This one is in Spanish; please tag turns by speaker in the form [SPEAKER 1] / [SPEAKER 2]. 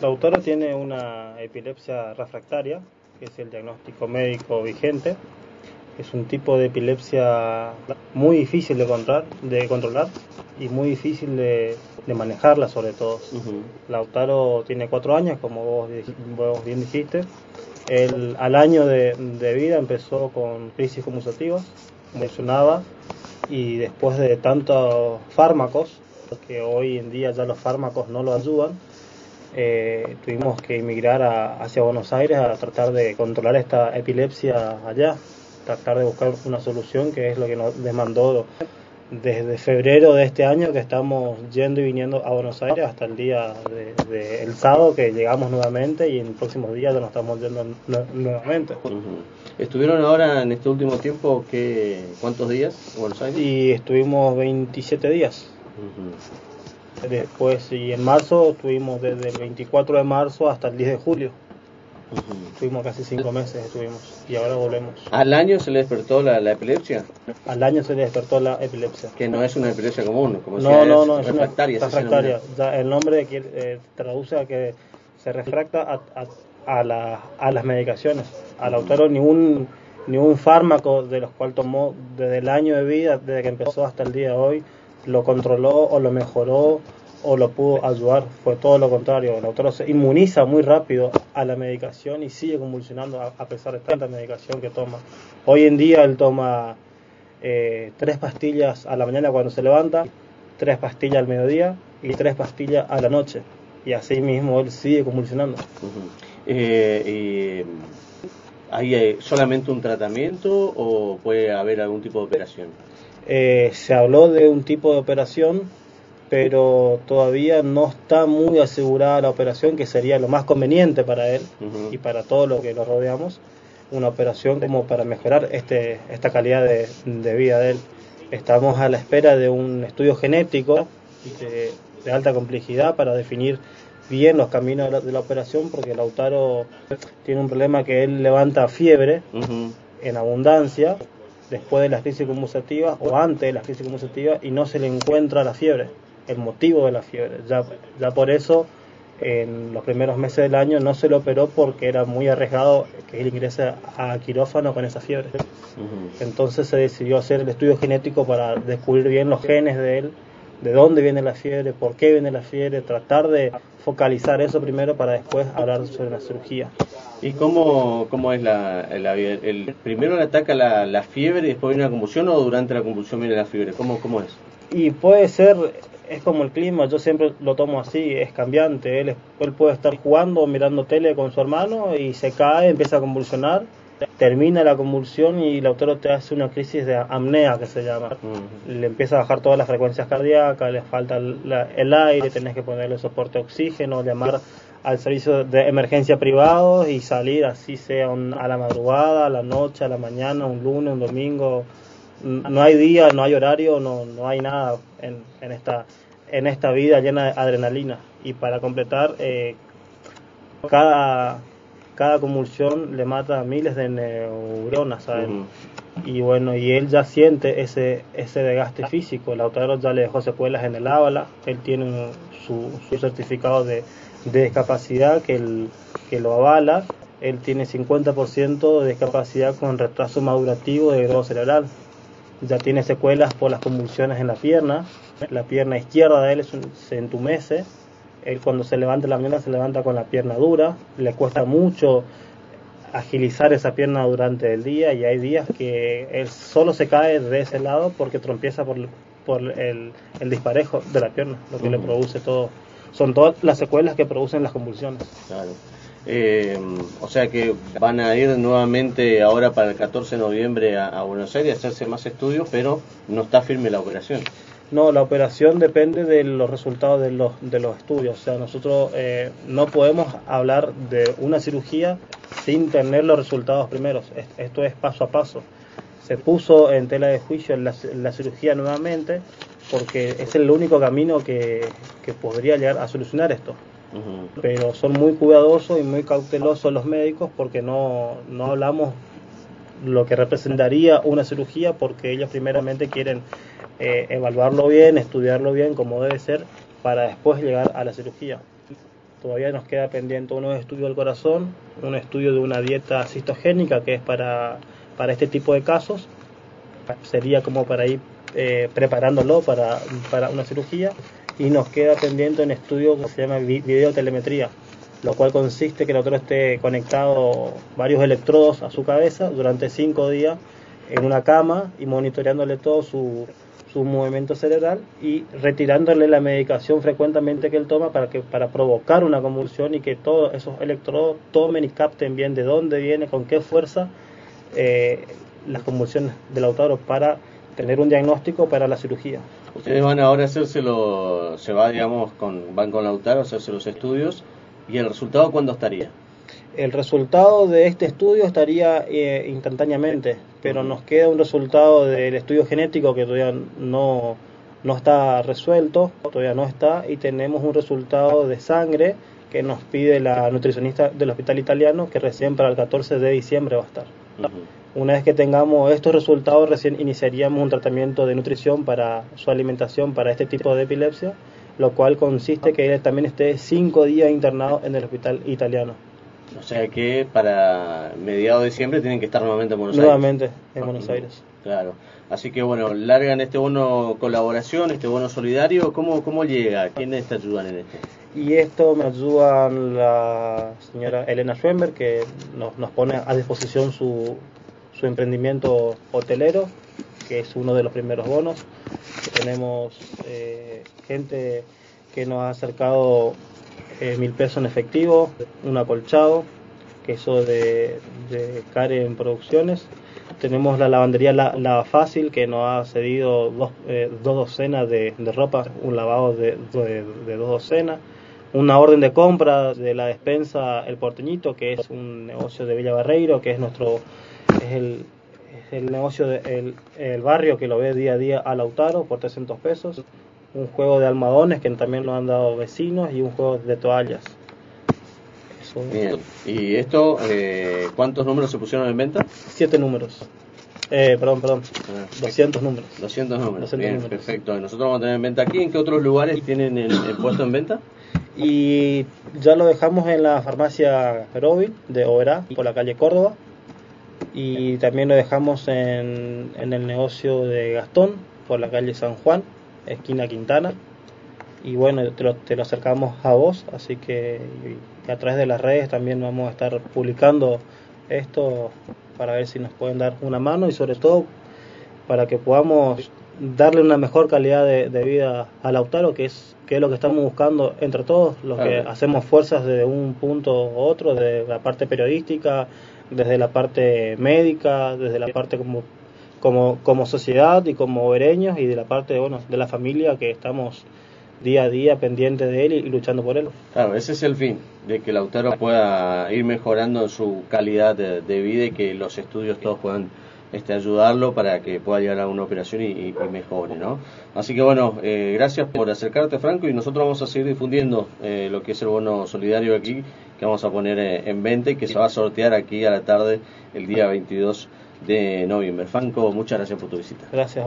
[SPEAKER 1] Lautaro tiene una epilepsia refractaria, que es el diagnóstico médico vigente. Es un tipo de epilepsia muy difícil de controlar, de controlar y muy difícil de, de manejarla sobre todo. Lautaro tiene cuatro años, como vos, vos bien dijiste. Él, al año de, de vida empezó con crisis conmutativas, mencionaba, y después de tantos fármacos, que hoy en día ya los fármacos no lo ayudan, eh, tuvimos que emigrar a, hacia Buenos Aires a tratar de controlar esta epilepsia allá, tratar de buscar una solución que es lo que nos demandó desde febrero de este año que estamos yendo y viniendo a Buenos Aires hasta el día del de, el sábado que llegamos nuevamente y en el próximo día ya nos estamos yendo nuevamente.
[SPEAKER 2] ¿Estuvieron ahora en este último tiempo qué, cuántos días en Buenos Aires?
[SPEAKER 1] Y estuvimos 27 días. Después, y en marzo, estuvimos desde el 24 de marzo hasta el 10 de julio. Estuvimos casi cinco meses, estuvimos, y ahora volvemos.
[SPEAKER 2] ¿Al año se le despertó la, la, epilepsia?
[SPEAKER 1] Al año se le despertó la epilepsia.
[SPEAKER 2] Que no es una epilepsia común, como
[SPEAKER 1] no, no, no,
[SPEAKER 2] es refractaria.
[SPEAKER 1] Refractaria. Ya el nombre eh, traduce a que se refracta a, a, a, la, a las medicaciones. Al autor ni un, ni un fármaco de los cuales tomó desde el año de vida, desde que empezó hasta el día de hoy, lo controló o lo mejoró o lo pudo ayudar, fue todo lo contrario. El autor se inmuniza muy rápido a la medicación y sigue convulsionando a, pesar de tanta medicación que toma. Hoy en día él toma eh, tres pastillas a la mañana cuando se levanta, tres pastillas al mediodía y tres pastillas a la noche. Y así mismo él sigue convulsionando.
[SPEAKER 2] -huh. eh, ¿Hay solamente un tratamiento o puede haber algún tipo de operación?
[SPEAKER 1] Eh, se habló de un tipo de operación pero todavía no está muy asegurada la operación, que sería lo más conveniente para él uh -huh. y para todo lo que lo rodeamos, una operación como para mejorar este, esta calidad de, de vida de él. Estamos a la espera de un estudio genético de, de alta complejidad para definir bien los caminos de la, de la, operación, porque Lautaro tiene un problema que él levanta fiebre uh -huh. en abundancia después de las crisis convulsativas o antes de las crisis convulsativas y no se le encuentra la fiebre el motivo de la fiebre. Ya, ya por eso en los primeros meses del año no se lo operó porque era muy arriesgado que él ingrese a quirófano con esa fiebre. Entonces se decidió hacer el estudio genético para descubrir bien los genes de él, de dónde viene la fiebre, por qué viene la fiebre, tratar de focalizar eso primero para después hablar sobre la cirugía.
[SPEAKER 2] ¿Y cómo, cómo es la, la el, primero le ataca la, la, fiebre y después viene la convulsión o durante la convulsión viene la fiebre? ¿Cómo, cómo es?
[SPEAKER 1] Y puede ser es como el clima, yo siempre lo tomo así, es cambiante. Él, él puede estar jugando, mirando tele con su hermano y se cae, empieza a convulsionar, termina la convulsión y el autor te hace una crisis de apnea que se llama. Uh -huh. Le empieza a bajar todas las frecuencias cardíacas, le falta la, el aire, tenés que ponerle soporte de oxígeno, llamar al servicio de emergencia privado y salir así sea un, a la madrugada, a la noche, a la mañana, un lunes, un domingo. No hay día, no hay horario, no, no hay nada en, en esta en esta vida llena de adrenalina y para completar eh, cada cada convulsión le mata a miles de neuronas. Uh -huh. y bueno y él ya siente ese ese desgaste físico. El autor ya le dejó secuelas en el ábala. Él tiene un, su, su, certificado de, de discapacidad que, el, que lo avala. Él tiene 50% de discapacidad con retraso madurativo de grado cerebral. Ya tiene secuelas por las convulsiones en la pierna, la pierna izquierda de él se entumece, él cuando se levanta en la mañana se levanta con la pierna dura, le cuesta mucho agilizar esa pierna durante el día y hay días que él solo se cae de ese lado porque trompieza por, por el, el disparejo de la pierna, lo que uh -huh. le produce todo. Son todas las secuelas que producen las convulsiones.
[SPEAKER 2] Claro. Eh, o sea que van a ir nuevamente ahora para el 14 de noviembre a, a, Buenos Aires a hacerse más estudios, pero no está firme la operación.
[SPEAKER 1] No, la operación depende de los resultados de los, de los estudios. O sea, nosotros eh, no podemos hablar de una cirugía sin tener los resultados primeros. Esto es paso a paso. Se puso en tela de juicio la, la cirugía nuevamente porque es el único camino que, que podría llegar a solucionar esto. Uh -huh. Pero son muy cuidadosos y muy cautelosos los médicos porque no, no hablamos lo que representaría una cirugía porque ellos primeramente quieren eh, evaluarlo bien, estudiarlo bien como debe ser para después llegar a la cirugía. Todavía nos queda pendiente uno estudio del corazón, un estudio de una dieta citogénica que es para, para este tipo de casos. Sería como para ir eh, preparándolo para, para una cirugía. Y nos queda pendiente un estudio que se llama videotelemetría, lo cual consiste que el otro esté conectado varios electrodos a su cabeza durante cinco días en una cama y monitoreándole todo su, su movimiento cerebral y retirándole la medicación frecuentemente que él toma para que para provocar una convulsión y que todos esos electrodos tomen y capten bien de dónde viene, con qué fuerza eh, las convulsiones del Lautaro para tener un diagnóstico para la cirugía.
[SPEAKER 2] Ustedes van ahora a hacérselo, se va digamos con van con Lautaro a hacerse los estudios y el resultado cuándo estaría?
[SPEAKER 1] El resultado de este estudio estaría eh, instantáneamente, pero nos queda un resultado del estudio genético que todavía no, no está resuelto, todavía no está, y tenemos un resultado de sangre que nos pide la nutricionista del hospital italiano, que recién para el 14 de diciembre va a estar. Una vez que tengamos estos resultados, recién iniciaríamos un tratamiento de nutrición para su alimentación para este tipo de epilepsia, lo cual consiste que él también esté cinco días internado en el hospital italiano.
[SPEAKER 2] O sea que para mediados de diciembre tienen que estar nuevamente en Buenos
[SPEAKER 1] Aires. Nuevamente en Buenos Aires.
[SPEAKER 2] Claro. Así que bueno, largan este bono colaboración, este bono solidario. ¿Cómo, cómo llega? ¿Quiénes te ayudan en esto?
[SPEAKER 1] Y esto me ayudan la señora Elena Schwember, que nos, nos pone a disposición su, su emprendimiento hotelero, que es uno de los primeros bonos. Tenemos eh, gente que nos ha acercado eh, mil pesos en efectivo, un acolchado, queso de, de Karen Producciones. Tenemos la lavandería la, Fácil que nos ha cedido dos, eh, docenas de, ropa, un lavado de, de, dos docenas, una orden de compra de la despensa El Porteñito, que es un negocio de Villa Barreiro, que es nuestro es el, negocio del el barrio que lo ve día a día a Lautaro por 300 pesos un juego de almohadones que también lo han dado vecinos y un juego de toallas.
[SPEAKER 2] Bien, ¿y esto eh, cuántos números se pusieron en venta?
[SPEAKER 1] Siete números. Eh, perdón, perdón. 200 números.
[SPEAKER 2] 200 números. Bien, perfecto. Nosotros vamos a tener en venta aquí. ¿En qué otros lugares tienen el, puesto en venta?
[SPEAKER 1] Y ya lo dejamos en la farmacia Perovil de Oberá, por la calle Córdoba. Y también lo dejamos en, en el negocio de Gastón, por la calle San Juan esquina Quintana. Y bueno, te lo, te lo acercamos a vos, así que a través de las redes también vamos a estar publicando esto para ver si nos pueden dar una mano y sobre todo para que podamos darle una mejor calidad de, vida al Lautaro, que es, que es lo que estamos buscando entre todos, los que hacemos fuerzas desde un punto u otro, de la parte periodística, desde la parte médica, desde la parte como como, como sociedad y como obereños y de la parte bueno, de la familia que estamos día a día pendientes de él y, luchando por él.
[SPEAKER 2] Claro, ese es el fin, de que Lautaro pueda ir mejorando su calidad de, vida y que los estudios todos puedan este, ayudarlo para que pueda llegar a una operación y, mejore, ¿no? Así que bueno, eh, gracias por acercarte, Franco, y nosotros vamos a seguir difundiendo eh, lo que es el bono solidario aquí, que vamos a poner eh, en venta y que se va a sortear aquí a la tarde el día 22 de noviembre. Franco, muchas gracias por tu visita.
[SPEAKER 1] Gracias,